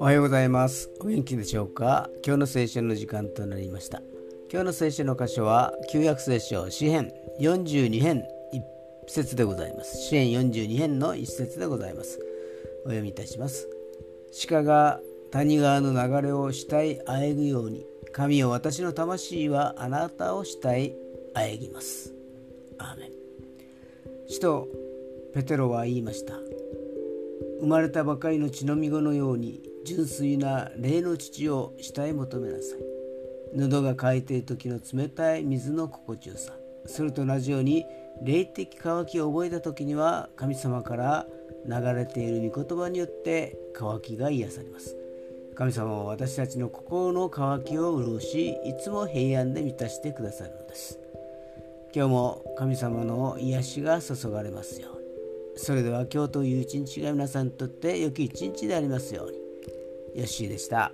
おはようございます。お元気でしょうか？今日の聖書の時間となりました。今日の聖書の箇所は旧約聖書詩編42編1節でございます。詩編42編の1節でございます。お読みいたします。鹿が谷川の流れをしたいあえぐように。神よ私の魂はあなたをしたい。あえぎます。アーメン。使徒ペテロは言いました。生まれたばかりの血のみ子のように純粋な霊の父を下へ求めなさい。喉が渇いている時の冷たい水の心地よさ。それと同じように霊的渇きを覚えた時には神様から流れている御言葉によって渇きが癒されます。神様は私たちの心の渇きを潤しいつも平安で満たしてくださるのです。今日も神様の癒しが注がれますようにそれでは今日という一日が皆さんにとって良き一日でありますようによッしーでした。